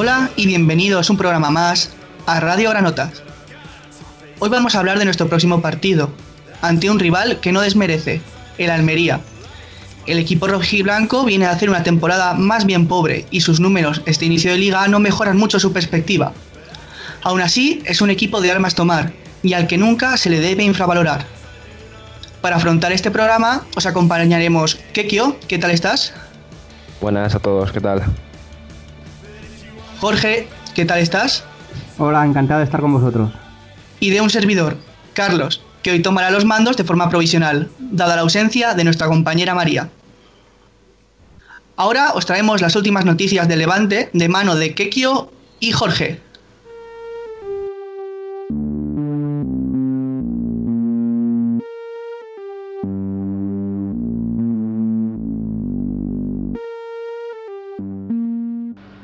Hola y bienvenidos un programa más a Radio Granotas. Hoy vamos a hablar de nuestro próximo partido, ante un rival que no desmerece, el Almería. El equipo rojiblanco viene a hacer una temporada más bien pobre y sus números este inicio de liga no mejoran mucho su perspectiva. Aún así, es un equipo de armas tomar y al que nunca se le debe infravalorar. Para afrontar este programa os acompañaremos Kekio, ¿qué tal estás? Buenas a todos, ¿qué tal? Jorge, ¿qué tal estás? Hola, encantado de estar con vosotros. Y de un servidor, Carlos, que hoy tomará los mandos de forma provisional, dada la ausencia de nuestra compañera María. Ahora os traemos las últimas noticias de Levante de mano de Kekio y Jorge.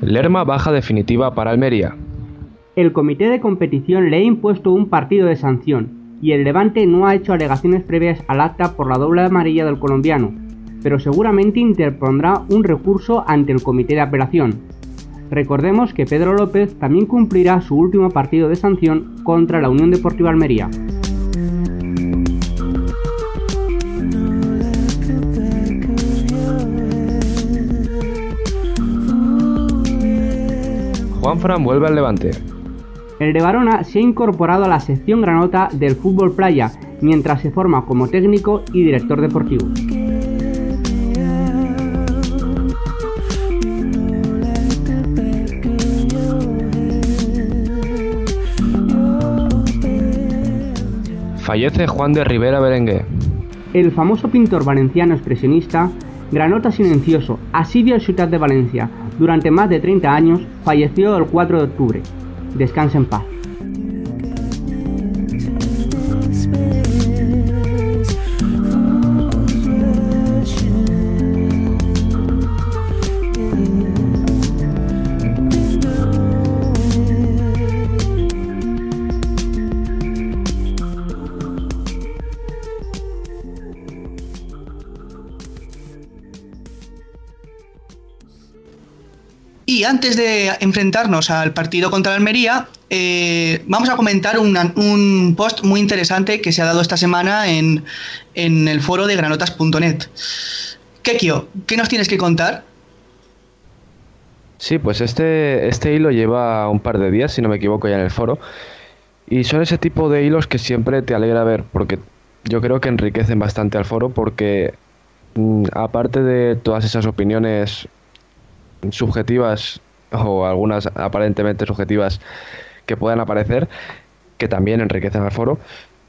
Lerma baja definitiva para Almería. El comité de competición le ha impuesto un partido de sanción y el Levante no ha hecho alegaciones previas al acta por la doble amarilla del colombiano, pero seguramente interpondrá un recurso ante el comité de apelación. Recordemos que Pedro López también cumplirá su último partido de sanción contra la Unión Deportiva Almería. Juan Fran vuelve al Levante. El de Barona se ha incorporado a la sección granota del fútbol playa mientras se forma como técnico y director deportivo. Fallece Juan de Rivera Berenguer. El famoso pintor valenciano expresionista, Granota Silencioso, asidio al Ciudad de Valencia, durante más de 30 años, falleció el 4 de octubre. Descansa en paz. Antes de enfrentarnos al partido contra Almería, eh, vamos a comentar un post muy interesante que se ha dado esta semana en, en el foro de granotas.net. Kekio, ¿qué nos tienes que contar? Sí, pues este, este hilo lleva un par de días, si no me equivoco, ya en el foro. Y son ese tipo de hilos que siempre te alegra ver, porque yo creo que enriquecen bastante al foro, porque mm, aparte de todas esas opiniones subjetivas o algunas aparentemente subjetivas que puedan aparecer, que también enriquecen al foro,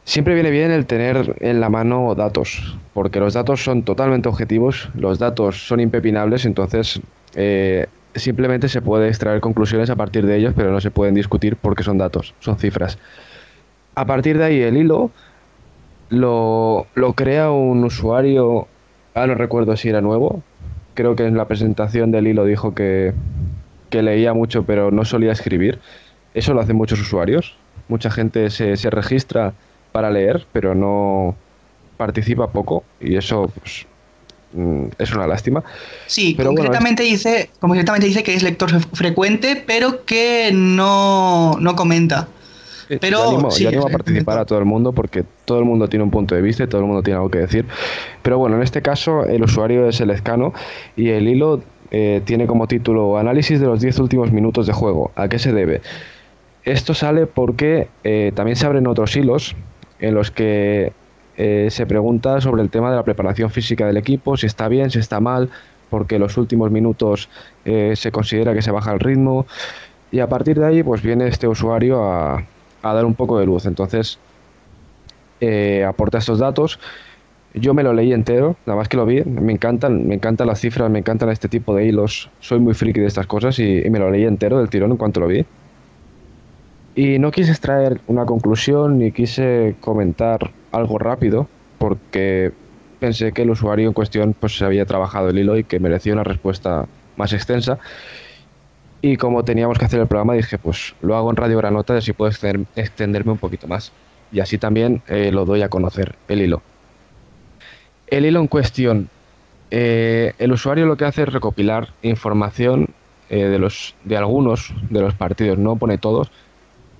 siempre viene bien el tener en la mano datos, porque los datos son totalmente objetivos, los datos son impepinables, entonces eh, simplemente se puede extraer conclusiones a partir de ellos, pero no se pueden discutir porque son datos, son cifras. A partir de ahí el hilo lo, lo crea un usuario, ah, no recuerdo si era nuevo, creo que en la presentación del hilo dijo que, que leía mucho pero no solía escribir. Eso lo hacen muchos usuarios. Mucha gente se, se registra para leer, pero no participa poco y eso pues, mm, es una lástima. Sí, Pero bueno, concretamente, dice, concretamente dice que es lector fre- frecuente, pero que no, no comenta. Pero yo animo, sí, yo animo a es- participar a todo el mundo porque todo el mundo tiene un punto de vista y todo el mundo tiene algo que decir. Pero bueno, en este caso el usuario es el Escano y el hilo eh, tiene como título Análisis de los 10 últimos minutos de juego. ¿A qué se debe? Esto sale porque eh, también se abren otros hilos en los que eh, se pregunta sobre el tema de la preparación física del equipo, si está bien, si está mal, porque los últimos minutos eh, se considera que se baja el ritmo. Y a partir de ahí, pues viene este usuario a, a dar un poco de luz. Entonces, eh, aporta estos datos. Yo me lo leí entero, nada más que lo vi. Me encantan, me encantan las cifras, me encantan este tipo de hilos. Soy muy friki de estas cosas y, me lo leí entero del tirón en cuanto lo vi. Y no quise extraer una conclusión ni quise comentar algo rápido porque pensé que el usuario en cuestión pues había trabajado el hilo y que merecía una respuesta más extensa. Y como teníamos que hacer el programa, dije, pues lo hago en Radio Granota y así puedo extender- extenderme un poquito más. Y así también eh, lo doy a conocer, el hilo. El hilo en cuestión. eh, el usuario lo que hace es recopilar información eh, de, los, de algunos de los partidos, no pone todos,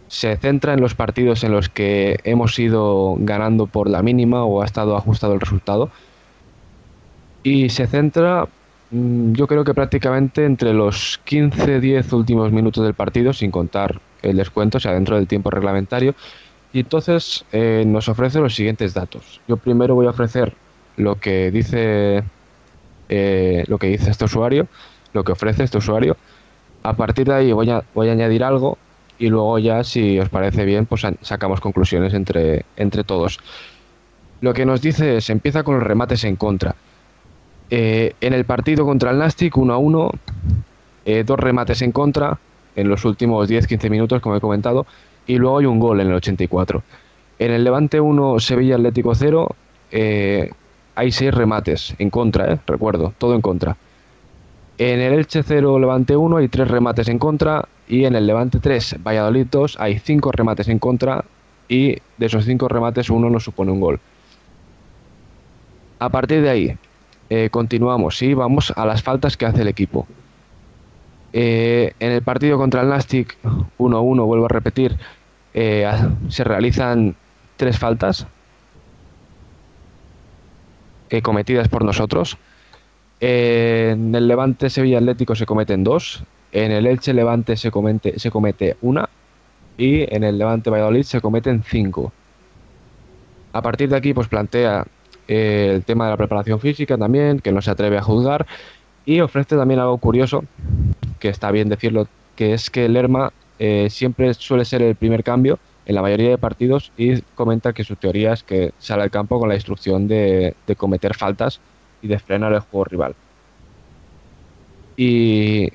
se centra en los partidos en los que hemos ido ganando por la mínima o ha estado ajustado el resultado. Y se centra, yo creo que prácticamente entre los 15-10 últimos minutos del partido, sin contar el descuento, o sea, dentro del tiempo reglamentario. Y entonces eh, nos ofrece los siguientes datos. Yo primero voy a ofrecer lo que dice eh, lo que dice este usuario, lo que ofrece este usuario. A partir de ahí voy a, voy a añadir algo y luego ya, si os parece bien, pues sacamos conclusiones entre, entre todos. Lo que nos dice es, empieza con los remates en contra. Eh, en el partido contra el Nastic, 1 a 1, eh, dos remates en contra en los últimos 10-15 minutos, como he comentado, y luego hay un gol en el 84. En el Levante 1, Sevilla Atlético 0, eh, hay 6 remates en contra, recuerdo, todo en contra. En el Elche 0, Levante 1 hay 3 remates en contra y en el Levante 3, Valladolid 2 hay 5 remates en contra y de esos 5 remates uno nos supone un gol. A partir de ahí, eh, continuamos y vamos a las faltas que hace el equipo. Eh, en el partido contra el Nastic 1-1, vuelvo a repetir, eh, se realizan tres faltas cometidas por nosotros en el Levante Sevilla Atlético se cometen dos, en el Elche Levante se comete, se comete una y en el Levante Valladolid se cometen cinco. A partir de aquí pues plantea eh, el tema de la preparación física también, que no se atreve a juzgar y ofrece también algo curioso, que está bien decirlo, que es que Lerma eh, siempre suele ser el primer cambio en la mayoría de partidos y comenta que su teoría es que sale al campo con la instrucción de cometer faltas y de frenar el juego rival. Y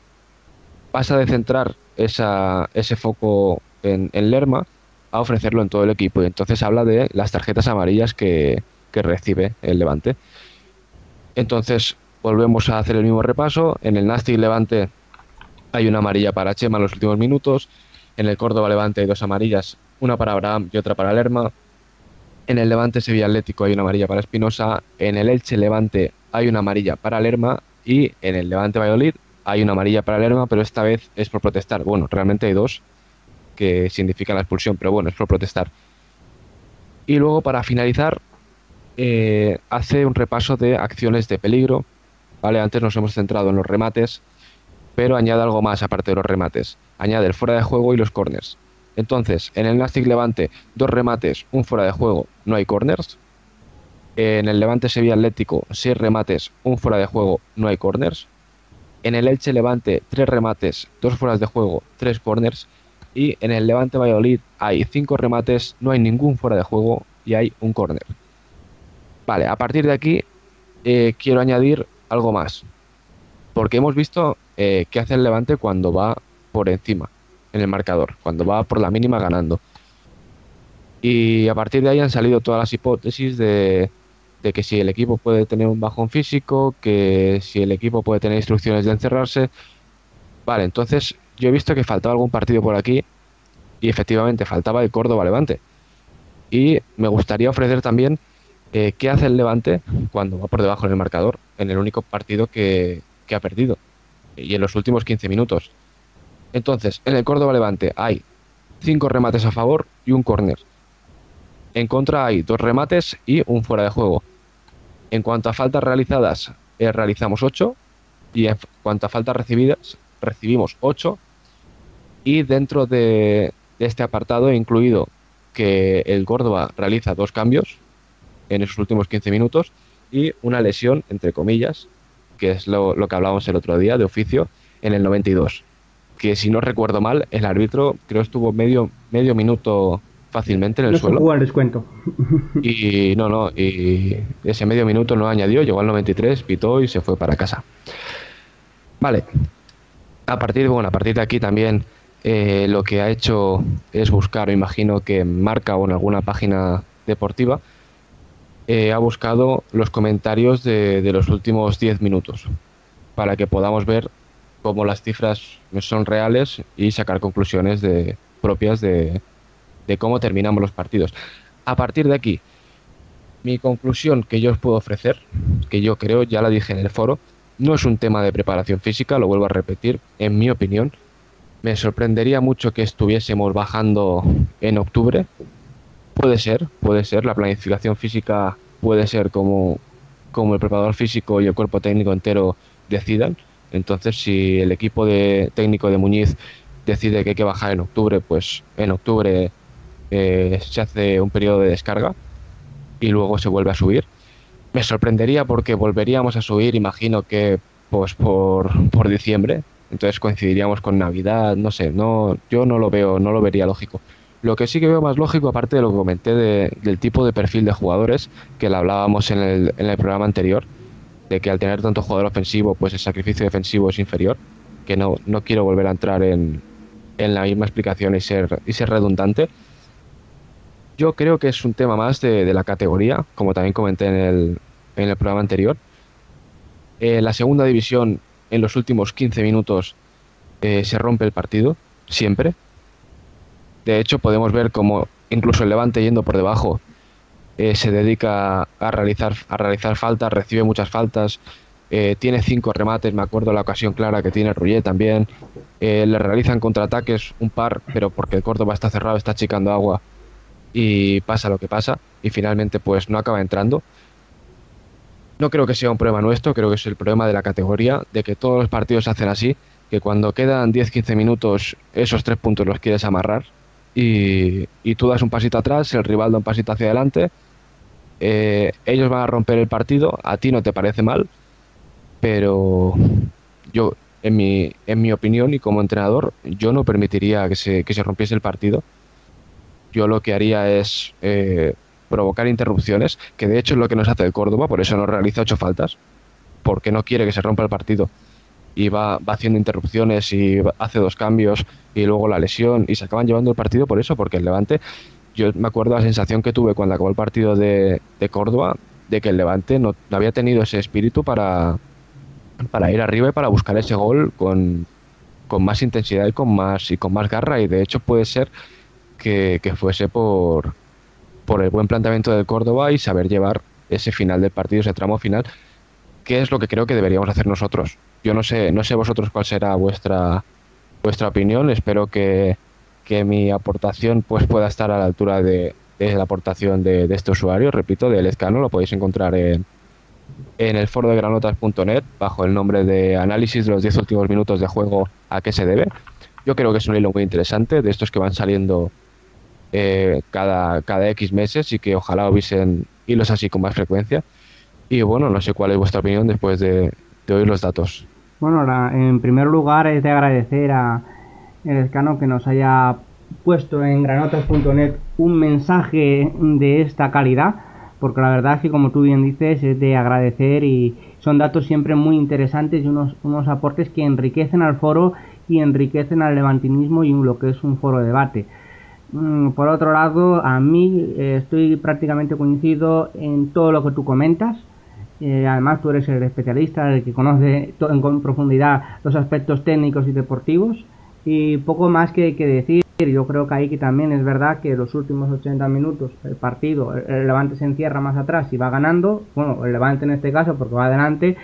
pasa de centrar ese foco en, Lerma a ofrecerlo en todo el equipo. Y entonces habla de las tarjetas amarillas que, recibe el Levante. Entonces volvemos a hacer el mismo repaso. En el Nasty Levante hay una amarilla para Chema en los últimos minutos. En el Córdoba Levante hay dos amarillas, una para Abraham y otra para Lerma. En el Levante Sevilla Atlético hay una amarilla para Espinosa. En el Elche Levante hay una amarilla para Lerma. Y en el Levante Valladolid hay una amarilla para Lerma, pero esta vez es por protestar. Bueno, realmente hay dos que significan la expulsión, pero bueno, es por protestar. Y luego para finalizar, eh, hace un repaso de acciones de peligro. ¿vale? Antes nos hemos centrado en los remates, pero añade algo más aparte de los remates. Añade el fuera de juego y los corners. Entonces, en el Nastic Levante, dos remates, un fuera de juego, no hay corners. En el Levante Sevilla Atlético, seis remates, un fuera de juego, no hay corners. En el Elche Levante, tres remates, dos fueras de juego, tres corners. Y en el Levante Valladolid hay cinco remates, no hay ningún fuera de juego y hay un corner. Vale, a partir de aquí eh, quiero añadir algo más. Porque hemos visto eh, qué hace el Levante cuando va por encima en el marcador, cuando va por la mínima ganando. Y a partir de ahí han salido todas las hipótesis de, que si el equipo puede tener un bajón físico, que si el equipo puede tener instrucciones de encerrarse. Vale, entonces yo he visto que faltaba algún partido por aquí y efectivamente faltaba el Córdoba Levante. Y me gustaría ofrecer también eh, qué hace el Levante cuando va por debajo en el marcador, en el único partido que, ha perdido y en los últimos 15 minutos. Entonces, en el Córdoba Levante hay cinco remates a favor y un córner. En contra hay dos remates y un fuera de juego. En cuanto a faltas realizadas, eh, realizamos 8 y en cuanto a faltas recibidas, recibimos 8. Y dentro de, este apartado he incluido que el Córdoba realiza dos cambios en esos últimos 15 minutos y una lesión, entre comillas, que es lo, lo que hablábamos el otro día de oficio, en el 92 que si no recuerdo mal, el árbitro creo estuvo medio, medio minuto fácilmente en el suelo. Jugó al descuento. Y no, no, y ese medio minuto no añadió, llegó al 93, pitó y se fue para casa. Vale. A partir, bueno, a partir de aquí también eh, lo que ha hecho es buscar, imagino que en Marca o en alguna página deportiva, eh, ha buscado los comentarios de, de los últimos 10 minutos para que podamos ver cómo las cifras son reales y sacar conclusiones de, propias de, cómo terminamos los partidos. A partir de aquí, mi conclusión que yo os puedo ofrecer, que yo creo, ya la dije en el foro, no es un tema de preparación física, lo vuelvo a repetir, en mi opinión. Me sorprendería mucho que estuviésemos bajando en octubre. Puede ser, puede ser, la planificación física puede ser como, como el preparador físico y el cuerpo técnico entero decidan. Entonces, si el equipo de, técnico de Muñiz decide que hay que bajar en octubre, pues en octubre eh, se hace un periodo de descarga y luego se vuelve a subir me sorprendería porque volveríamos a subir, imagino que pues por, por diciembre, entonces coincidiríamos con Navidad, no sé, no, yo no lo veo, no lo vería lógico. Lo que sí que veo más lógico, aparte de lo que comenté del tipo de perfil de jugadores, que lo hablábamos en el, programa anterior, de que al tener tanto jugador ofensivo, pues el sacrificio defensivo es inferior, que no, no quiero volver a entrar en, en la misma explicación y ser, y ser redundante, yo creo que es un tema más de, la categoría, como también comenté en el, en el programa anterior. Eh, la segunda división, en los últimos 15 minutos, eh, se rompe el partido, siempre. De hecho, podemos ver como incluso el Levante yendo por debajo eh, se dedica a realizar, a realizar faltas, recibe muchas faltas, tiene cinco remates, me acuerdo la ocasión clara que tiene Rullet también. le realizan contraataques un par, pero porque el Córdoba está cerrado, está achicando agua y pasa lo que pasa y finalmente pues no acaba entrando. No creo que sea un problema nuestro, creo que es el problema de la categoría, de que todos los partidos se hacen así, que cuando quedan 10-15 minutos esos tres puntos los quieres amarrar y, tú das un pasito atrás, el rival da un pasito hacia adelante, eh, ellos van a romper el partido, a ti no te parece mal, pero yo, en mi, en mi opinión y como entrenador, yo no permitiría que se, que se rompiese el partido yo lo que haría es eh, provocar interrupciones, que de hecho es lo que nos hace el Córdoba, por eso no realiza ocho faltas, porque no quiere que se rompa el partido. Y va, haciendo interrupciones y hace dos cambios y luego la lesión y se acaban llevando el partido por eso, porque el Levante, yo me acuerdo la sensación que tuve cuando acabó el partido de, Córdoba, de que el Levante no, había tenido ese espíritu para, para ir arriba y para buscar ese gol con, con más intensidad y con más, y con más garra. Y de hecho puede ser que, fuese por, por el buen planteamiento del Córdoba y saber llevar ese final del partido, ese tramo final, que es lo que creo que deberíamos hacer nosotros. Yo no sé, no sé vosotros cuál será vuestra vuestra opinión. Espero que, mi aportación pues pueda estar a la altura de, la aportación de, este usuario. Repito, de Lezcano, lo podéis encontrar en, en el foro de granotas.net bajo el nombre de análisis de los 10 últimos minutos de juego a qué se debe. Yo creo que es un hilo muy interesante de estos que van saliendo eh, cada, cada X meses y que ojalá hubiesen hilos así con más frecuencia. Y bueno, no sé cuál es vuestra opinión después de, oír los datos. Bueno, en primer lugar es de agradecer a el escano que nos haya puesto en granotas.net un mensaje de esta calidad, porque la verdad es que como tú bien dices es de agradecer y son datos siempre muy interesantes y unos, unos aportes que enriquecen al foro y enriquecen al levantinismo y lo que es un foro de debate. Mm, por otro lado, a mí eh, estoy prácticamente coincido en todo lo que tú comentas. Eh, además, tú eres el especialista, el que conoce en profundidad los aspectos técnicos y deportivos. Y poco más que, que decir. Yo creo que ahí que también es verdad que los últimos 80 minutos el partido, el Levante se encierra más atrás y va ganando. Bueno, el Levante en este caso porque va adelante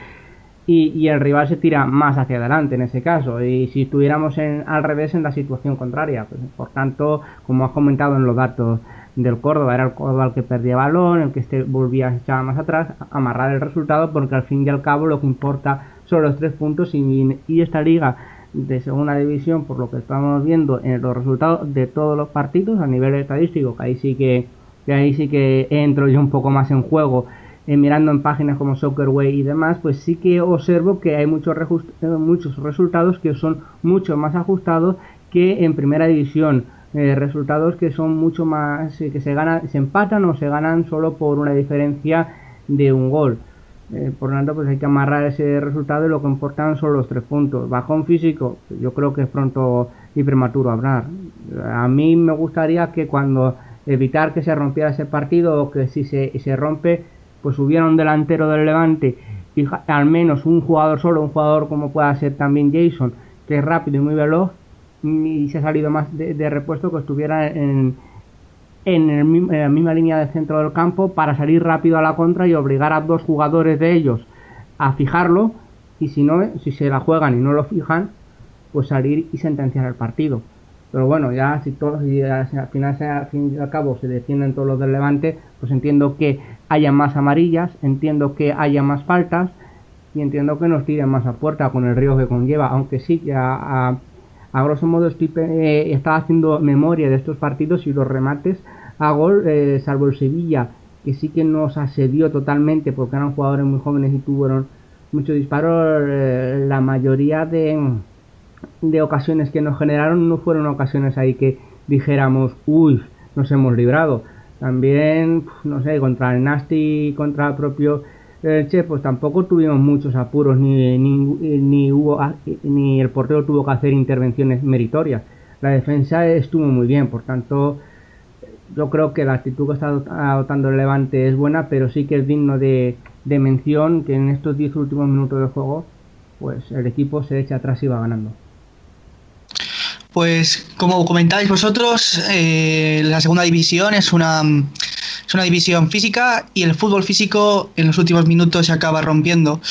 y, el rival se tira más hacia adelante en ese caso. Y si estuviéramos en, al revés en la situación contraria, pues, por tanto, como has comentado en los datos del Córdoba, era el Córdoba el que perdía balón, el que este volvía se echaba más atrás, amarrar el resultado, porque al fin y al cabo lo que importa son los tres puntos y, y esta liga de segunda división, por lo que estamos viendo en los resultados de todos los partidos a nivel estadístico, que ahí sí que, que ahí sí que entro yo un poco más en juego eh, mirando en páginas como Soccerway y demás, pues sí que observo que hay muchos, eh, muchos resultados que son mucho más ajustados que en primera división. Eh, resultados que son mucho más, que se ganan, se empatan o se ganan solo por una diferencia de un gol. por lo tanto, pues hay que amarrar ese resultado y lo que importan son los tres puntos. Bajón físico, yo creo que es pronto y prematuro hablar. A mí me gustaría que cuando evitar que se rompiera ese partido o que si se, se rompe pues hubiera un delantero del Levante y al menos un jugador solo, un jugador como pueda ser también Jason, que es rápido y muy veloz, y se ha salido más de, repuesto que estuviera en, en, la misma línea de centro del campo para salir rápido a la contra y obligar a dos jugadores de ellos a fijarlo y si no, si se la juegan y no lo fijan, pues salir y sentenciar el partido. Pero bueno, ya si todos al final al fin y al cabo se defienden todos los del Levante, pues entiendo que haya más amarillas, entiendo que haya más faltas y entiendo que nos tiren más a puerta con el río que conlleva, aunque sí que a, a, grosso modo eh, estaba haciendo memoria de estos partidos y los remates a gol, eh, salvo el Sevilla, que sí que nos asedió totalmente porque eran jugadores muy jóvenes y tuvieron muchos disparos, eh, la mayoría de, de ocasiones que nos generaron no fueron ocasiones ahí que dijéramos, uy, nos hemos librado. También, no sé, contra el Nasty, contra el propio eh, Che, pues tampoco tuvimos muchos apuros, ni, ni, ni, hubo, ni el portero tuvo que hacer intervenciones meritorias. La defensa estuvo muy bien, por tanto, yo creo que la actitud que está adoptando el Levante es buena, pero sí que es digno de, de mención que en estos 10 últimos minutos de juego, pues el equipo se echa atrás y va ganando. Pues como comentáis vosotros, eh, la segunda división es una, es una división física y el fútbol físico en los últimos minutos se acaba rompiendo.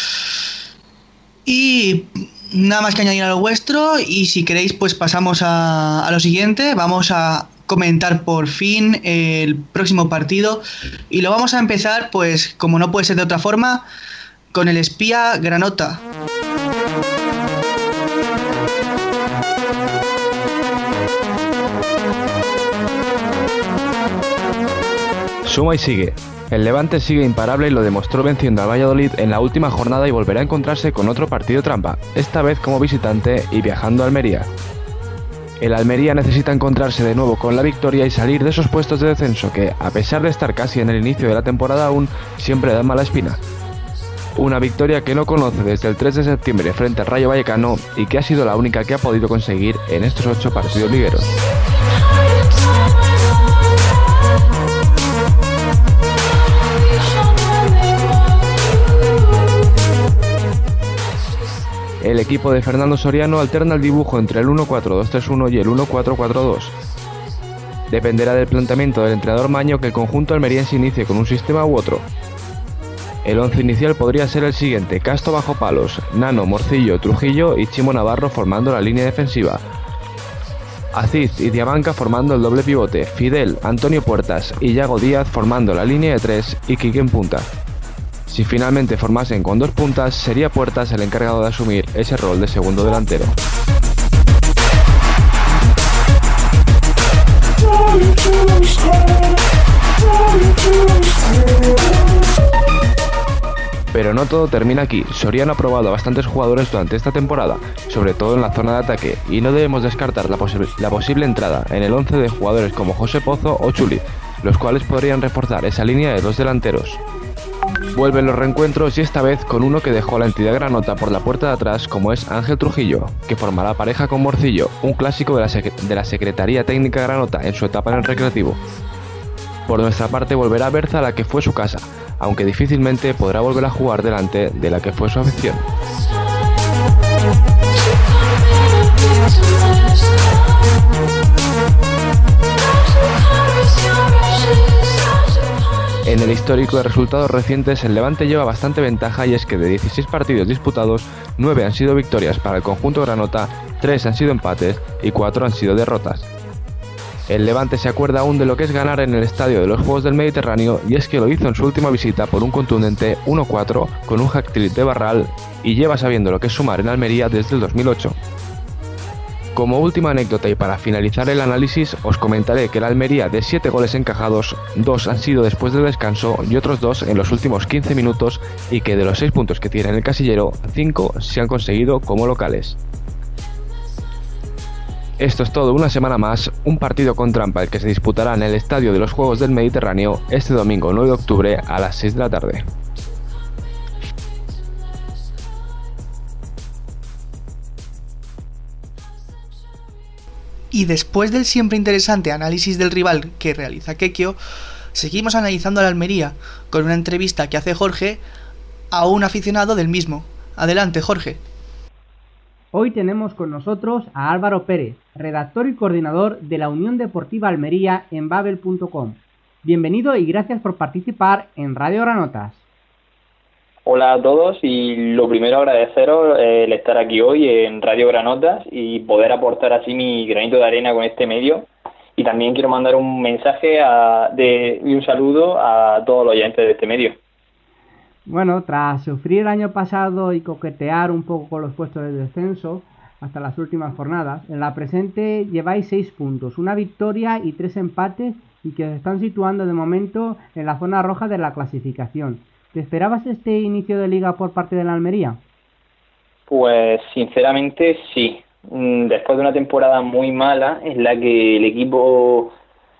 Y nada más que añadir a lo vuestro y si queréis pues pasamos a, a lo siguiente, vamos a comentar por fin el próximo partido y lo vamos a empezar pues como no puede ser de otra forma con el espía Granota. Suma y sigue. El Levante sigue imparable y lo demostró venciendo a Valladolid en la última jornada y volverá a encontrarse con otro partido trampa, esta vez como visitante y viajando a Almería. El Almería necesita encontrarse de nuevo con la victoria y salir de esos puestos de descenso que, a pesar de estar casi en el inicio de la temporada aún, siempre dan mala espina. Una victoria que no conoce desde el 3 de septiembre frente al Rayo Vallecano y que ha sido la única que ha podido conseguir en estos ocho partidos ligueros. El equipo de Fernando Soriano alterna el dibujo entre el 1-4-2-3-1 y el 1-4-4-2. Dependerá del planteamiento del entrenador Maño que el conjunto almeriense inicie con un sistema u otro. El once inicial podría ser el siguiente, Casto bajo palos, Nano, Morcillo, Trujillo y Chimo Navarro formando la línea defensiva. Aziz y Diamanca formando el doble pivote, Fidel, Antonio Puertas y Yago Díaz formando la línea de tres y Quique en punta. Si finalmente formasen con dos puntas, sería Puertas el encargado de asumir ese rol de segundo delantero. Pero no todo termina aquí. Soriano ha probado a bastantes jugadores durante esta temporada, sobre todo en la zona de ataque, y no debemos descartar la, la posible entrada en el 11 de jugadores como José Pozo o Chuli, los cuales podrían reforzar esa línea de dos delanteros. Vuelven los reencuentros y esta vez con uno que dejó la entidad granota por la puerta de atrás como es Ángel Trujillo, que formará pareja con Morcillo, un clásico de la, de la Secretaría Técnica Granota en su etapa en el recreativo. Por nuestra parte volverá a Berza a la que fue su casa, aunque difícilmente podrá volver a jugar delante de la que fue su afición. En el histórico de resultados recientes, el Levante lleva bastante ventaja y es que de 16 partidos disputados, 9 han sido victorias para el conjunto granota, 3 han sido empates y 4 han sido derrotas. El Levante se acuerda aún de lo que es ganar en el estadio de los Juegos del Mediterráneo y es que lo hizo en su última visita por un contundente 1-4 con un hack de Barral y lleva sabiendo lo que es sumar en Almería desde el 2008. Como última anécdota y para finalizar el análisis, os comentaré que la Almería de 7 goles encajados, 2 han sido después del descanso y otros 2 en los últimos 15 minutos y que de los 6 puntos que tiene en el casillero, 5 se han conseguido como locales. Esto es todo, una semana más, un partido con trampa el que se disputará en el Estadio de los Juegos del Mediterráneo este domingo 9 de octubre a las 6 de la tarde. Y después del siempre interesante análisis del rival que realiza Kekio, seguimos analizando la Almería con una entrevista que hace Jorge a un aficionado del mismo. Adelante, Jorge. Hoy tenemos con nosotros a Álvaro Pérez, redactor y coordinador de la Unión Deportiva Almería en babel.com. Bienvenido y gracias por participar en Radio Granotas. Hola a todos y lo primero agradeceros el estar aquí hoy en Radio Granotas y poder aportar así mi granito de arena con este medio. Y también quiero mandar un mensaje de, y un saludo a todos los oyentes de este medio. Bueno, tras sufrir el año pasado y coquetear un poco con los puestos de descenso hasta las últimas jornadas, en la presente lleváis seis puntos, una victoria y tres empates y que os están situando de momento en la zona roja de la clasificación. ¿Te esperabas este inicio de liga por parte de la Almería? Pues sinceramente sí. Mm, después de una temporada muy mala en la que el equipo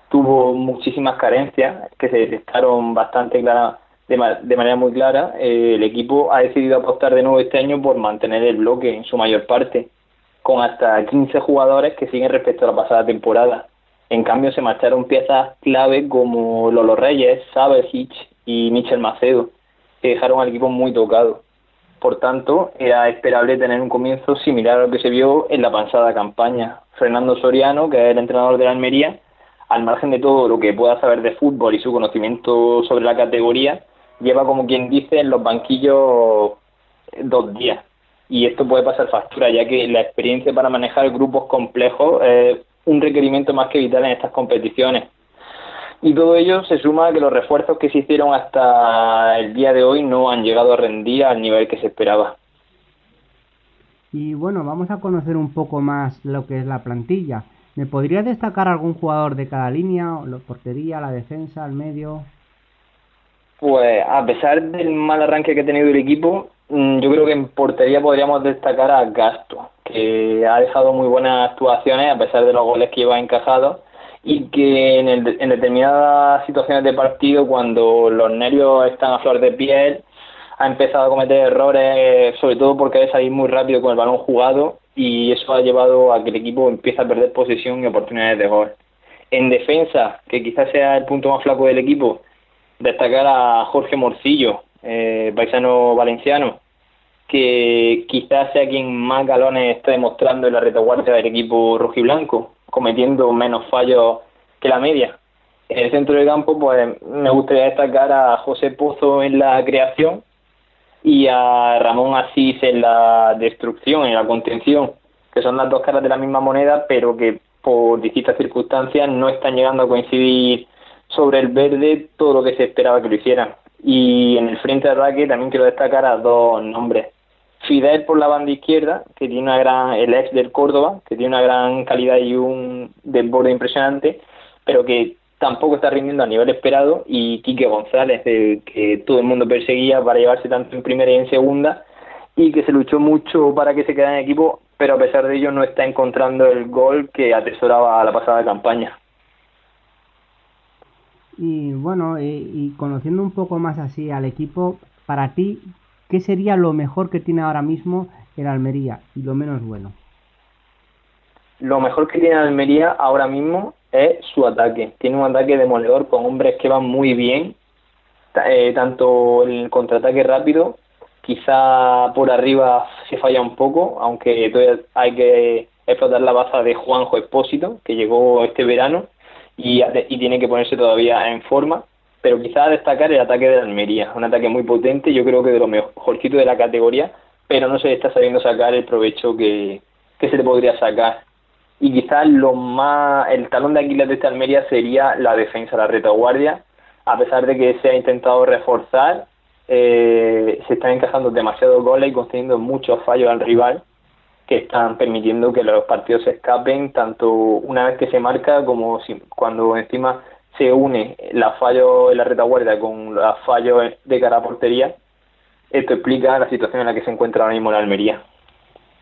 tuvo muchísimas carencias que se detectaron bastante claras de, manera muy clara, eh, el equipo ha decidido apostar de nuevo este año por mantener el bloque en su mayor parte, con hasta 15 jugadores que siguen respecto a la pasada temporada. En cambio, se marcharon piezas clave como Lolo Reyes, Hitch y Michel Macedo, que dejaron al equipo muy tocado. Por tanto, era esperable tener un comienzo similar a lo que se vio en la pasada campaña. Fernando Soriano, que es el entrenador de la Almería, al margen de todo lo que pueda saber de fútbol y su conocimiento sobre la categoría, lleva como quien dice en los banquillos dos días. Y esto puede pasar factura, ya que la experiencia para manejar grupos complejos es un requerimiento más que vital en estas competiciones. Y todo ello se suma a que los refuerzos que se hicieron hasta el día de hoy no han llegado a rendir al nivel que se esperaba. Y bueno, vamos a conocer un poco más lo que es la plantilla. ¿Me podría destacar algún jugador de cada línea? ¿La portería, la defensa, el medio? Pues a pesar del mal arranque que ha tenido el equipo, mm, yo creo que en portería podríamos destacar a Gasto, que ha dejado muy buenas actuaciones a pesar de los goles que lleva encajados y que en, en determinadas situaciones de partido, cuando los nervios están a flor de piel, ha empezado a cometer errores, sobre todo porque debe salir muy rápido con el balón jugado y eso ha llevado a que el equipo empiece a perder posesión y oportunidades de gol. En defensa, que quizás sea el punto más flaco del equipo, destacar a Jorge Morcillo, eh, paisano valenciano, que quizás sea quien más galones está demostrando en la retaguardia del equipo rojiblanco, cometiendo menos fallos que la media. En el centro del campo, pues me gustaría destacar a José Pozo en la creación y a Ramón Asís en la destrucción, en la contención, que son las dos caras de la misma moneda, pero que por distintas circunstancias no están llegando a coincidir sobre el verde todo lo que se esperaba que lo hicieran. Y en el frente de ataque también quiero destacar a dos nombres. Fidel por la banda izquierda, que tiene una gran, el ex del Córdoba, que tiene una gran calidad y un desborde impresionante, pero que tampoco está rindiendo a nivel esperado, y Quique González, que todo el mundo perseguía para llevarse tanto en primera y en segunda, y que se luchó mucho para que se quedara en equipo, pero a pesar de ello no está encontrando el gol que atesoraba la pasada campaña. Y bueno, y, conociendo un poco más así al equipo, para ti, ¿qué sería lo mejor que tiene ahora mismo el Almería y lo menos bueno? Lo mejor que tiene Almería ahora mismo es su ataque. Tiene un ataque demoledor con hombres que van muy bien, eh, tanto el contraataque rápido, quizá por arriba se falla un poco, aunque todavía hay que explotar la baza de Juanjo Expósito, que llegó este verano, y tiene que ponerse todavía en forma. Pero quizá destacar el ataque de Almería, un ataque muy potente, yo creo que de lo mejorcito de la categoría, pero no se está sabiendo sacar el provecho que, que se le podría sacar. Y quizás lo más, el talón de Aquiles de esta Almería sería la defensa, la retaguardia, a pesar de que se ha intentado reforzar, eh, se están encajando demasiados goles y concediendo muchos fallos al rival que están permitiendo que los partidos se escapen tanto una vez que se marca como si, cuando encima se une la fallo en la retaguardia con los fallos de cara a portería. Esto explica la situación en la que se encuentra ahora mismo la Almería.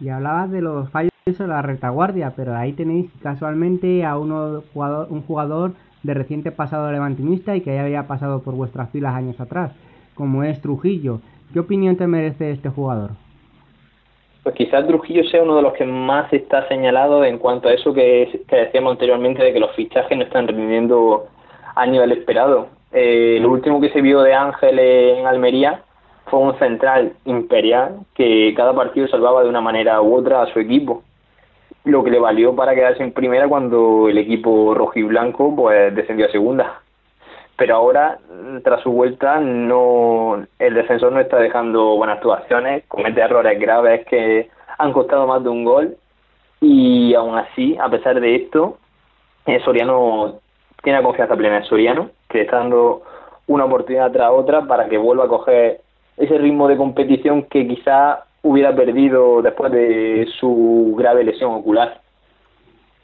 Y hablabas de los fallos en la retaguardia, pero ahí tenéis casualmente a uno jugador, un jugador de reciente pasado levantinista y que ya había pasado por vuestras filas años atrás, como es Trujillo. ¿Qué opinión te merece este jugador? Pues quizás Trujillo sea uno de los que más está señalado en cuanto a eso que, decíamos anteriormente de que los fichajes no están rindiendo a nivel esperado. Eh, lo último que se vio de Ángel en Almería fue un central imperial que cada partido salvaba de una manera u otra a su equipo, lo que le valió para quedarse en primera cuando el equipo rojo y blanco pues descendió a segunda. pero ahora, tras su vuelta, no el defensor no está dejando buenas actuaciones, comete errores graves que han costado más de un gol y aún así, a pesar de esto, eh, Soriano tiene confianza plena en Soriano, que está dando una oportunidad tras otra para que vuelva a coger ese ritmo de competición que quizá hubiera perdido después de su grave lesión ocular.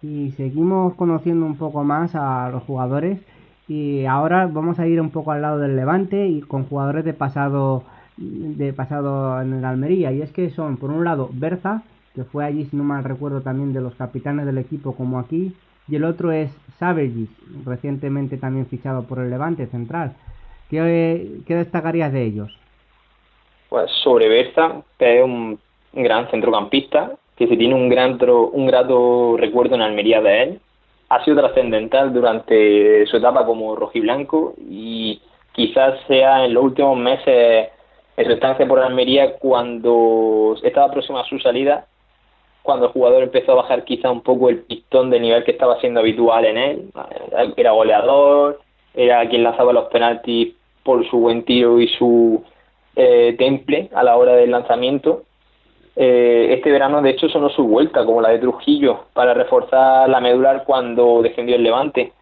Y seguimos conociendo un poco más a los jugadores y ahora vamos a ir un poco al lado del Levante y con jugadores de pasado de pasado en el Almería y es que son por un lado Berza que fue allí si no mal recuerdo también de los capitanes del equipo como aquí y el otro es Savergis recientemente también fichado por el Levante central ¿qué, qué destacarías de ellos? Pues sobre Berza, que es un gran centrocampista, que se tiene un gran un grato recuerdo en Almería de él. Ha sido trascendental durante su etapa como rojiblanco y quizás sea en los últimos meses en su estancia por Almería cuando estaba próximo a su salida, cuando el jugador empezó a bajar quizá un poco el pistón de nivel que estaba siendo habitual en él. Era goleador, era quien lanzaba los penaltis por su buen tiro y su eh, temple a la hora del lanzamiento. Eh, este verano, de hecho, sonó su vuelta, como la de Trujillo, para reforzar la medular cuando defendió el Levante.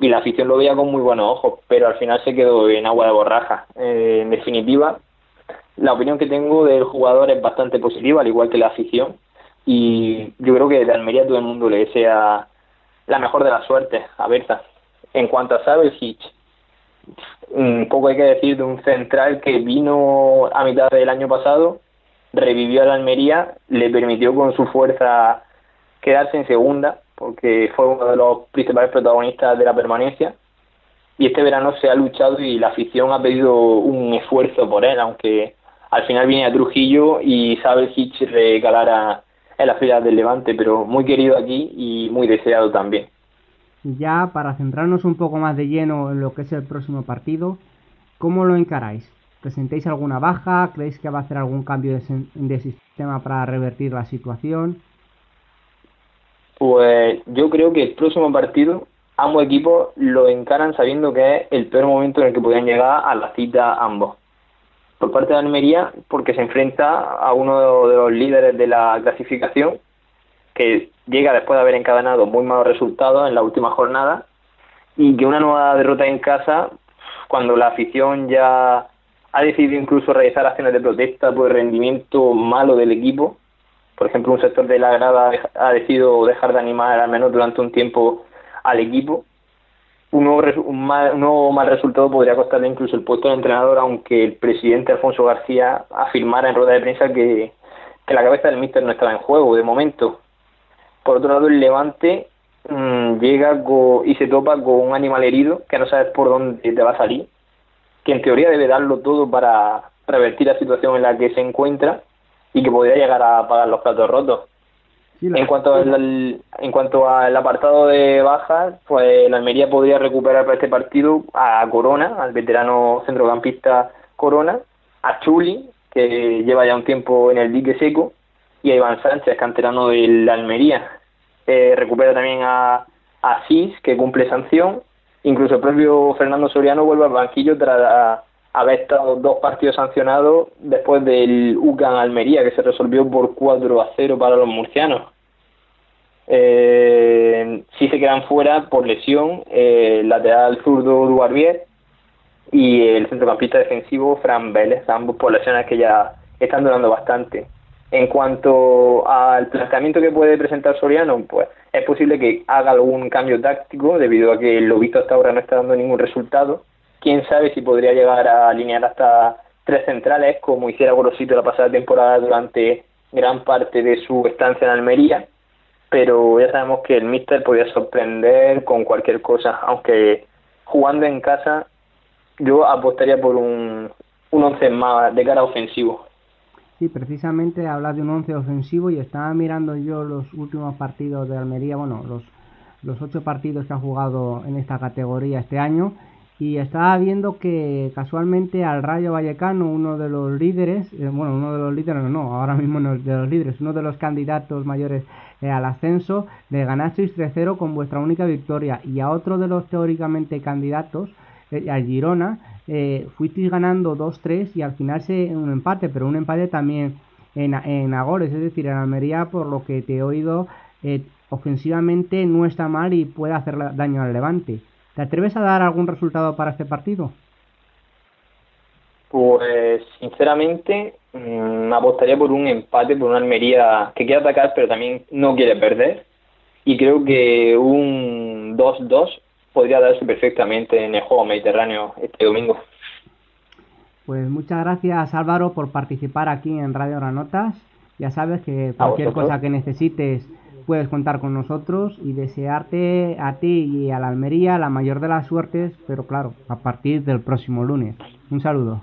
Y la afición lo veía con muy buenos ojos, pero al final se quedó en agua de borraja. Eh, en definitiva, la opinión que tengo del jugador es bastante positiva, al igual que la afición. Y yo creo que de Almería todo el mundo le desea la mejor de las suertes a Berta. En cuanto a Sabel Hitch, un poco hay que decir de un central que vino a mitad del año pasado, revivió a la Almería, le permitió con su fuerza quedarse en segunda, porque fue uno de los principales protagonistas de la permanencia. Y este verano se ha luchado y la afición ha pedido un esfuerzo por él, aunque al final viene a Trujillo y sabe Hitch regalar en las filas del Levante, pero muy querido aquí y muy deseado también ya para centrarnos un poco más de lleno en lo que es el próximo partido, ¿cómo lo encaráis? ¿Presentéis alguna baja? ¿Creéis que va a hacer algún cambio de, sistema para revertir la situación? Pues yo creo que el próximo partido ambos equipos lo encaran sabiendo que es el peor momento en el que podrían llegar a la cita ambos. Por parte de Almería, porque se enfrenta a uno de los líderes de la clasificación, que llega después de haber encadenado muy malos resultados en la última jornada y que una nueva derrota en casa, cuando la afición ya ha decidido incluso realizar acciones de protesta por el rendimiento malo del equipo, por ejemplo, un sector de la grada ha decidido dejar de animar al menos durante un tiempo al equipo. Un nuevo, un, nuevo mal resultado podría costarle incluso el puesto de entrenador, aunque el presidente Alfonso García afirmara en rueda de prensa que, que la cabeza del míster no estaba en juego de momento. Por otro lado, el Levante mm, llega y se topa con un animal herido que no sabes por dónde te va a salir, que en teoría debe darlo todo para revertir la situación en la que se encuentra y que podría llegar a pagar los platos rotos. En cuanto al, en cuanto al apartado de bajas, pues la Almería podría recuperar para este partido a Corona, al veterano centrocampista Corona, a Chuli, que lleva ya un tiempo en el dique seco, y a Iván Sánchez, canterano del Almería. Eh, recupera también a, a Cis, que cumple sanción. Incluso el propio Fernando Soriano vuelve al banquillo tras haber estado dos partidos sancionados después del UCAN Almería, que se resolvió por 4 a 0 para los murcianos. Eh, sí se quedan fuera por lesión eh, el lateral zurdo Duarbier y el centrocampista defensivo Fran Vélez, ambos por lesiones que ya están durando bastante. En cuanto al planteamiento que puede presentar Soriano, pues es posible que haga algún cambio táctico debido a que lo visto hasta ahora no está dando ningún resultado. Quién sabe si podría llegar a alinear hasta tres centrales como hiciera Gorosito la pasada temporada durante gran parte de su estancia en Almería. Pero ya sabemos que el Mister podría sorprender con cualquier cosa, aunque jugando en casa yo apostaría por un, un once más de cara ofensivo. Sí, precisamente hablas de un once ofensivo y estaba mirando yo los últimos partidos de Almería, bueno, los, los ocho partidos que ha jugado en esta categoría este año y estaba viendo que casualmente al Rayo Vallecano, uno de los líderes, eh, bueno, uno de los líderes, no, ahora mismo no de los líderes, uno de los candidatos mayores eh, al ascenso, le ganasteis 3-0 con vuestra única victoria y a otro de los teóricamente candidatos eh, a Girona, eh, fuisteis ganando 2-3 y al final se un empate, pero un empate también en, en Agores, es decir, en Almería, por lo que te he oído, ofensivamente no está mal y puede hacer daño al Levante. ¿Te atreves a dar algún resultado para este partido? Pues sinceramente mmm, apostaría por un empate, por una Almería que quiere atacar pero también no quiere perder. Y creo que un 2-2 podría darse perfectamente en el juego mediterráneo este domingo. Pues muchas gracias Álvaro por participar aquí en Radio Granotas. Ya sabes que cualquier cosa que necesites puedes contar con nosotros y desearte a ti y a la Almería la mayor de las suertes, pero claro, a partir del próximo lunes. Un saludo.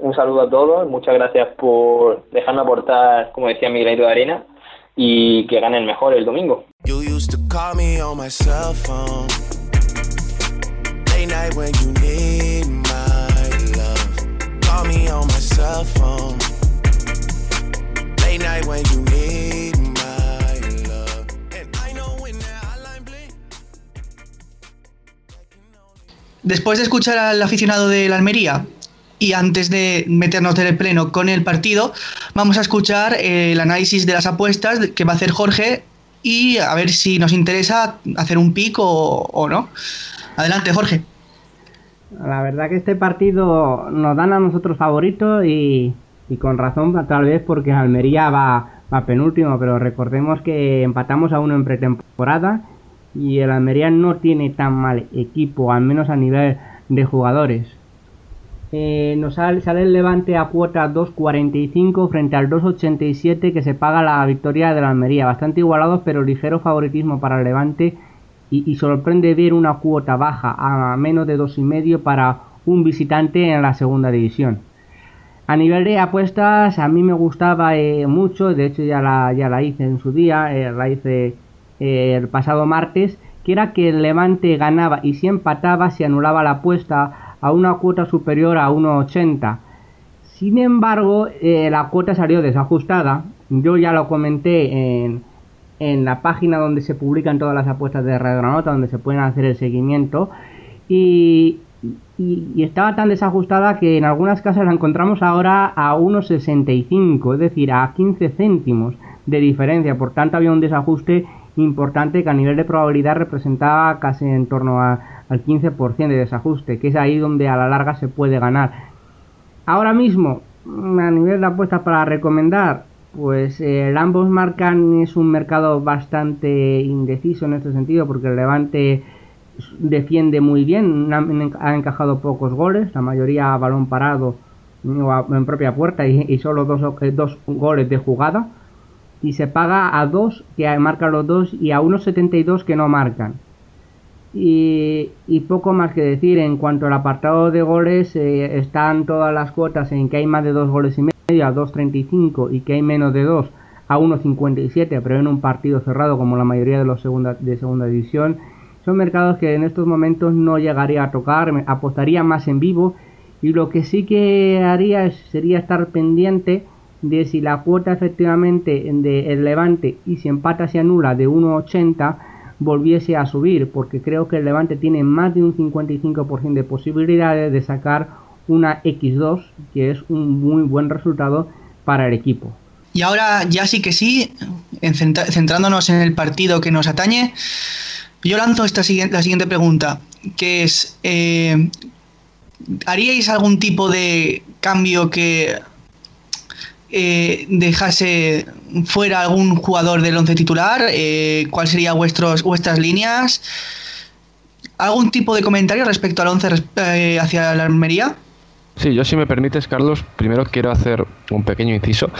Un saludo a todos, muchas gracias por dejarme aportar, como decía, mi granito de arena y que ganen mejor el domingo. Después de escuchar al aficionado de la Almería y antes de meternos en el pleno con el partido, vamos a escuchar el análisis de las apuestas que va a hacer Jorge y a ver si nos interesa hacer un pico o, no. Adelante, Jorge. La verdad que este partido nos dan a nosotros favoritos y, con razón, tal vez porque Almería va, va penúltimo, pero recordemos que empatamos a uno en pretemporada y el Almería no tiene tan mal equipo, al menos a nivel de jugadores. Eh, nos sale, el Levante a cuota 2.45 frente al 2.87 que se paga la victoria de la Almería. Bastante igualados, pero ligero favoritismo para el Levante. Y, sorprende ver una cuota baja a menos de 2.5 para un visitante en la segunda división. A nivel de apuestas, a mí me gustaba eh, mucho, de hecho ya la, ya la hice en su día, eh, la hice el pasado martes, que era que el Levante ganaba y si empataba se anulaba la apuesta a una cuota superior a 1,80. Sin embargo, eh, la cuota salió desajustada. Yo ya lo comenté en, en la página donde se publican todas las apuestas de Radio donde se pueden hacer el seguimiento. Y, y, estaba tan desajustada que en algunas casas la encontramos ahora a 1,65, es decir, a 15 céntimos de diferencia. Por tanto, había un desajuste importante que a nivel de probabilidad representaba casi en torno al 15% de desajuste, que es ahí donde a la larga se puede ganar. Ahora mismo, a nivel de apuestas para recomendar, pues eh, ambos marcan es un mercado bastante indeciso en este sentido porque el Levante defiende muy bien, ha, encajado pocos goles, la mayoría a balón parado en propia puerta y, solo dos, eh, dos goles de jugada y se paga a dos que marcan los dos y a unos 72 que no marcan. Y, poco más que decir, en cuanto al apartado de goles, eh, están todas las cuotas en que hay más de dos goles y medio a 2.35 y que hay menos de dos a 1.57, pero en un partido cerrado como la mayoría de los segunda, de segunda división. Son mercados que en estos momentos no llegaría a tocar, apostaría más en vivo y lo que sí que haría sería estar pendiente de si la cuota efectivamente de el Levante y si empata se anula de 1,80 volviese a subir, porque creo que el Levante tiene más de un 55% de posibilidades de sacar una X2, que es un muy buen resultado para el equipo. Y ahora ya sí que sí, centrándonos en el partido que nos atañe, yo lanzo esta la siguiente pregunta, que es, eh, ¿haríais algún tipo de cambio que eh, dejase fuera algún jugador del once titular, eh, ¿cuáles serían vuestros, vuestras líneas? ¿Algún tipo de comentario respecto al once eh, hacia la Almería? Sí, yo si me permites, Carlos, primero quiero hacer un pequeño inciso.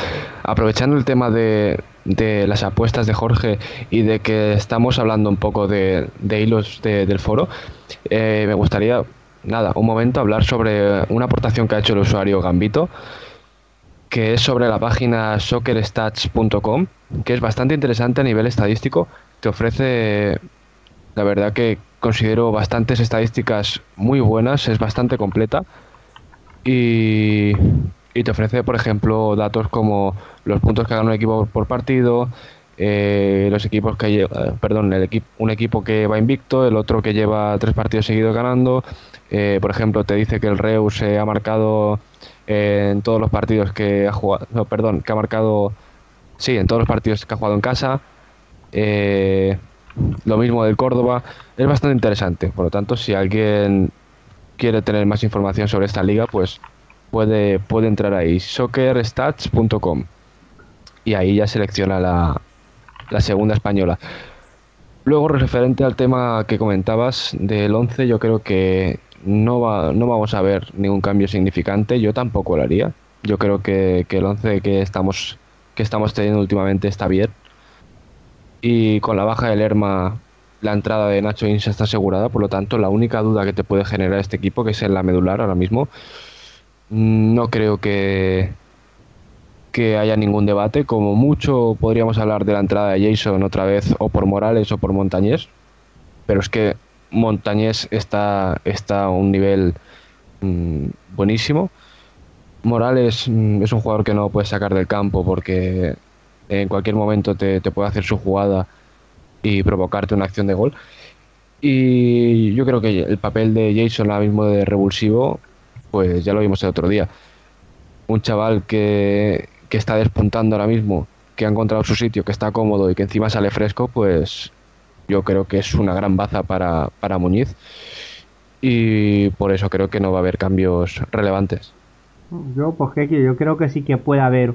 Aprovechando el tema de, las apuestas de Jorge y de que estamos hablando un poco de, hilos del foro, eh, me gustaría, nada, un momento hablar sobre una aportación que ha hecho el usuario Gambito que es sobre la página soccerstats.com, que es bastante interesante a nivel estadístico. Te ofrece, la verdad que considero bastantes estadísticas muy buenas, es bastante completa. Y, te ofrece, por ejemplo, datos como los puntos que gana un equipo por partido, eh, los equipos que lleva, perdón, el un equipo que va invicto, el otro que lleva tres partidos seguidos ganando. Eh, por ejemplo, te dice que el Reus se ha marcado en todos los partidos que ha jugado, no, perdón, que ha marcado, sí, en todos los partidos que ha jugado en casa. Eh, lo mismo del Córdoba. Es bastante interesante. Por lo tanto, si alguien quiere tener más información sobre esta liga, pues puede, puede entrar ahí, soccerstats.com. Y ahí ya selecciona la, la segunda española. Luego, referente al tema que comentabas del 11, yo creo que no, va, no vamos a ver ningún cambio significante. Yo tampoco lo haría. Yo creo que, que el 11 que estamos, que estamos teniendo últimamente está bien. Y con la baja del Lerma, la entrada de Nacho Insa está asegurada. Por lo tanto, la única duda que te puede generar este equipo, que es en la medular ahora mismo, no creo que, que haya ningún debate. Como mucho podríamos hablar de la entrada de Jason otra vez, o por Morales o por Montañés. Pero es que Montañés está, está a un nivel mm, buenísimo. Morales mm, es un jugador que no puedes sacar del campo porque en cualquier momento te, te, puede hacer su jugada y provocarte una acción de gol. Y yo creo que el papel de Jason ahora mismo de revulsivo, pues ya lo vimos el otro día. Un chaval que, que está despuntando ahora mismo, que ha encontrado su sitio, que está cómodo y que encima sale fresco, pues yo creo que es una gran baza para, para Muñiz. Y por eso creo que no va a haber cambios relevantes. Yo, pues yo creo que sí que puede haber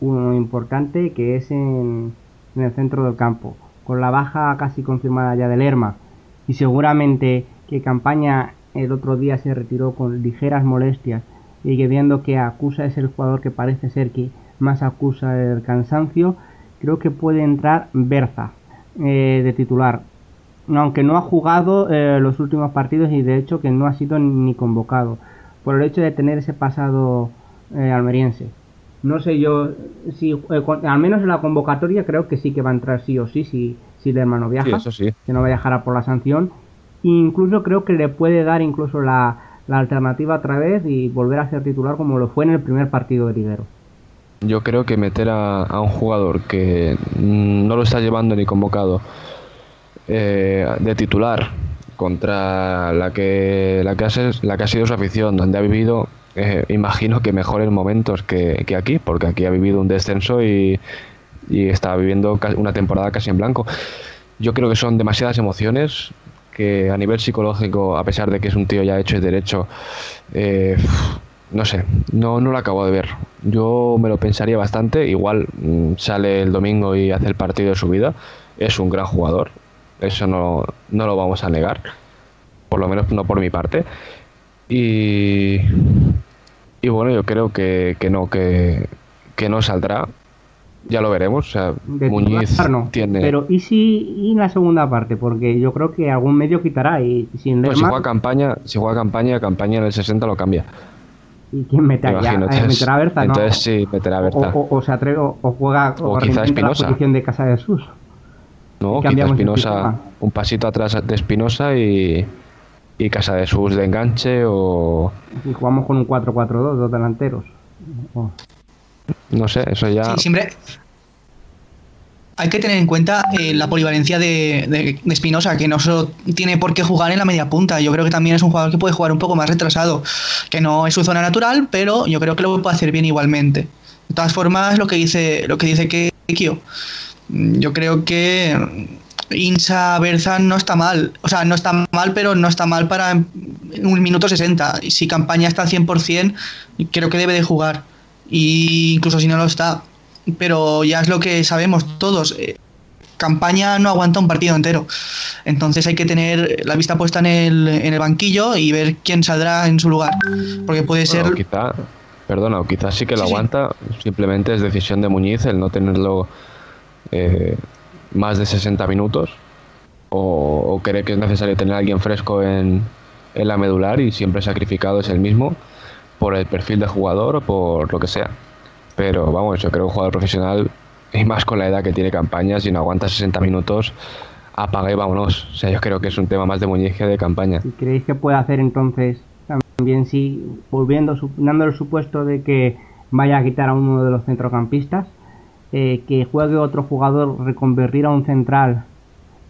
uno importante que es en, en, el centro del campo, con la baja casi confirmada ya del Lerma. Y seguramente que Campaña el otro día se retiró con ligeras molestias y que viendo que Acusa es el jugador que parece ser que más acusa el cansancio, creo que puede entrar Berza eh, de titular. Aunque no ha jugado eh, los últimos partidos y de hecho que no ha sido ni convocado. Por el hecho de tener ese pasado eh, almeriense. No sé yo si, eh, al menos en la convocatoria creo que sí que va a entrar sí o sí, si, si el hermano viaja. Sí, sí. Que no va a viajar por la sanción. incluso creo que le puede dar incluso la, la alternativa otra vez y volver a ser titular como lo fue en el primer partido de Liguero. Yo creo que meter a, un jugador que no lo está llevando ni convocado eh, de titular contra la que, la, que ha, la que ha sido su afición, donde ha vivido, eh, imagino que mejores momentos que, que, aquí, porque aquí ha vivido un descenso y, y está viviendo una temporada casi en blanco. Yo creo que son demasiadas emociones que a nivel psicológico, a pesar de que es un tío ya hecho y derecho, eh, no sé, no, no lo acabo de ver. Yo me lo pensaría bastante. Igual mmm, sale el domingo y hace el partido de su vida. Es un gran jugador. Eso no, no lo vamos a negar. Por lo menos no por mi parte. Y, y bueno, yo creo que, que no, que, que no saldrá. Ya lo veremos. O sea, Muñiz no, tiene. Pero ¿y si y en la segunda parte? Porque yo creo que algún medio quitará. Y sin pues si juega campaña, si juega campaña, campaña en el 60 lo cambia. ¿Y quién mete allá? Entonces, ¿Meterá a Berta? Entonces no. sí, meterá a Berta. O, o, o, se atreve o, o juega o o quizá Espinosa. la posición de Casa de Sus. No, quizá Espinosa, un pasito atrás de Espinosa y, y Casa de Sus de enganche o... Y jugamos con un 4-4-2, dos delanteros. Oh. No sé, eso ya... Sí, siempre, hay que tener en cuenta eh, la polivalencia de, de, Espinosa, que no solo tiene por qué jugar en la media punta. Yo creo que también es un jugador que puede jugar un poco más retrasado, que no es su zona natural, pero yo creo que lo puede hacer bien igualmente. De todas formas, lo que dice, lo que dice Kekio, yo creo que Insa Berza no está mal. O sea, no está mal, pero no está mal para un minuto 60. Y si campaña está al 100%, creo que debe de jugar. Y incluso si no lo está, pero ya es lo que sabemos todos. Eh, campaña no aguanta un partido entero. Entonces hay que tener la vista puesta en el, en el banquillo y ver quién saldrá en su lugar. Porque puede bueno, ser. Quizá, perdona, o quizás sí que lo sí, aguanta. Sí. Simplemente es decisión de Muñiz el no tenerlo eh, más de 60 minutos. O, o, cree que es necesario tener a alguien fresco en, en la medular y siempre sacrificado es el mismo por el perfil de jugador o por lo que sea pero vamos, yo creo que un jugador profesional, y más con la edad que tiene campaña, si no aguanta 60 minutos, apaga y vámonos. O sea, yo creo que es un tema más de Muñiz que de campaña. ¿Y creéis que puede hacer entonces también si, volviendo, dando el supuesto de que vaya a quitar a uno de los centrocampistas, eh, que juegue otro jugador reconvertir a un central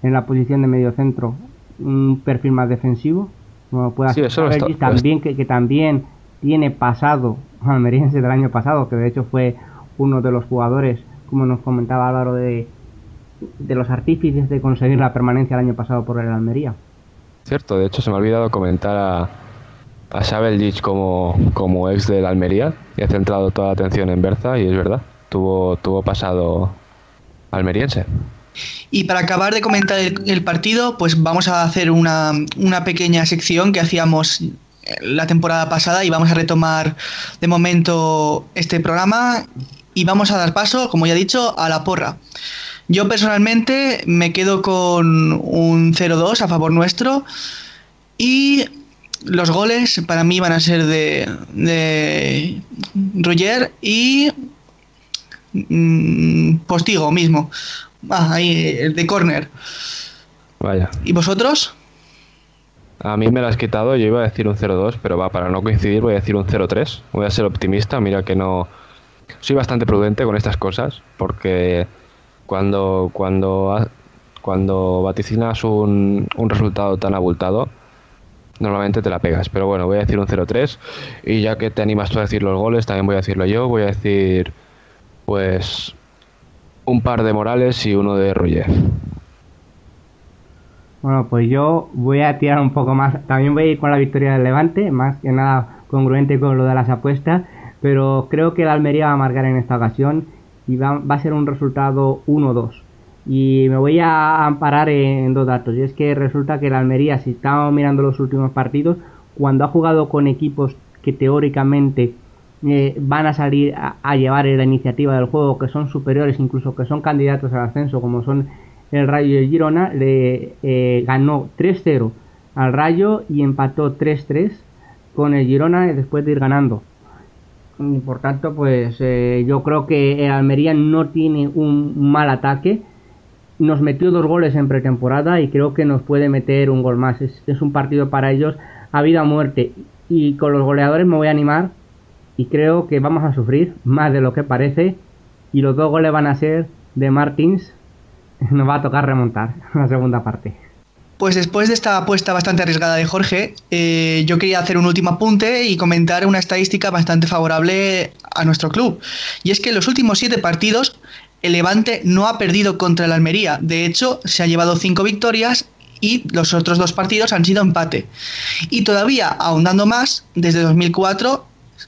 en la posición de medio centro un perfil más defensivo como puede Sí, eso lo está- también que, que también tiene pasado almeriense del año pasado que de hecho fue uno de los jugadores como nos comentaba Álvaro de de los artífices de conseguir la permanencia el año pasado por el Almería Cierto, de hecho se me ha olvidado comentar a, a Gich como, como ex del Almería y ha centrado toda la atención en Berza y es verdad, tuvo, tuvo pasado almeriense. Y para acabar de comentar el, el partido, pues vamos a hacer una, una pequeña sección que hacíamos la temporada pasada y vamos a retomar de momento este programa y vamos a dar paso, como ya he dicho, a la porra. Yo personalmente me quedo con un 0-2 a favor nuestro y los goles para mí van a ser de, de Roger y mm, Postigo mismo. Ah, ahí, el de corner. Vaya, ¿Y vosotros? A mí me lo has quitado, yo iba a decir un 0-2, pero va, para no coincidir voy a decir un 0-3, voy a ser optimista, mira que no... Soy bastante prudente con estas cosas, porque cuando, cuando, cuando vaticinas un, un resultado tan abultado, normalmente te la pegas. Pero bueno, voy a decir un 0-3. Y ya que te animas tú a decir los goles, también voy a decirlo yo. Voy a decir, pues, un par de Morales y uno de Roger. Bueno, pues yo voy a tirar un poco más. También voy a ir con la victoria del Levante, más que nada congruente con lo de las apuestas. Pero creo que el Almería va a marcar en esta ocasión y va, va a ser un resultado 1-2. Y me voy a amparar en, dos datos. Y es que resulta que el Almería, si estamos mirando los últimos partidos, cuando ha jugado con equipos que teóricamente eh, van a salir a llevar la iniciativa del juego, que son superiores, incluso que son candidatos al ascenso, como son el Rayo el Girona, le eh, ganó 3-0 al Rayo y empató 3-3 con el Girona después de ir ganando. Y por tanto, pues eh, yo creo que el Almería no tiene un mal ataque. Nos metió dos goles en pretemporada y creo que nos puede meter un gol más. Es, es un partido para ellos a vida o muerte. Y con los goleadores me voy a animar y creo que vamos a sufrir más de lo que parece. Y los dos goles van a ser de Martins. Nos va a tocar remontar la segunda parte. Pues después de esta apuesta bastante arriesgada de Jorge, eh, yo quería hacer un último apunte y comentar una estadística bastante favorable a nuestro club. Y es que en los últimos siete partidos, el Levante no ha perdido contra el Almería. De hecho, se ha llevado cinco victorias y los otros dos partidos han sido empate. Y todavía, ahondando más, desde 2004,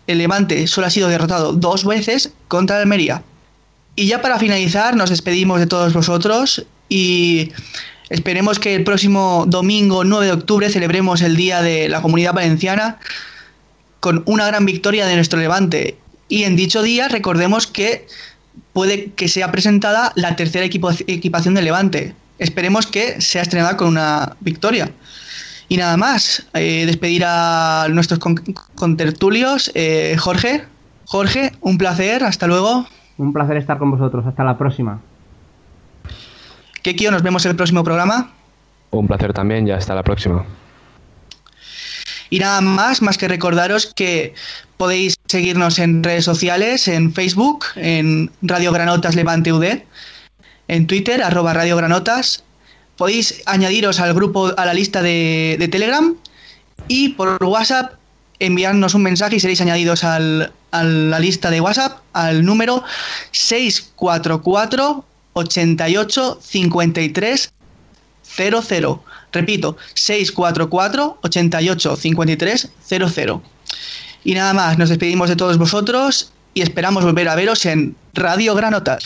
el Levante solo ha sido derrotado dos veces contra el Almería. Y ya para finalizar, nos despedimos de todos vosotros y esperemos que el próximo domingo 9 de octubre celebremos el Día de la Comunidad Valenciana con una gran victoria de nuestro Levante. Y en dicho día recordemos que puede que sea presentada la tercera equipación del Levante. Esperemos que sea estrenada con una victoria. Y nada más, eh, despedir a nuestros con- contertulios. Eh, Jorge, Jorge, un placer, hasta luego. Un placer estar con vosotros. Hasta la próxima. Kekio, nos vemos en el próximo programa. Un placer también, ya hasta la próxima. Y nada más, más que recordaros que podéis seguirnos en redes sociales, en Facebook, en Radio Granotas Levante UD, en Twitter, arroba Radio Granotas. Podéis añadiros al grupo, a la lista de, de Telegram y por WhatsApp enviarnos un mensaje y seréis añadidos al, a la lista de WhatsApp al número 644 88 53 00. Repito, 644 88 53 00. Y nada más, nos despedimos de todos vosotros y esperamos volver a veros en Radio Granotas.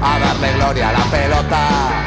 A darle gloria a la pelota.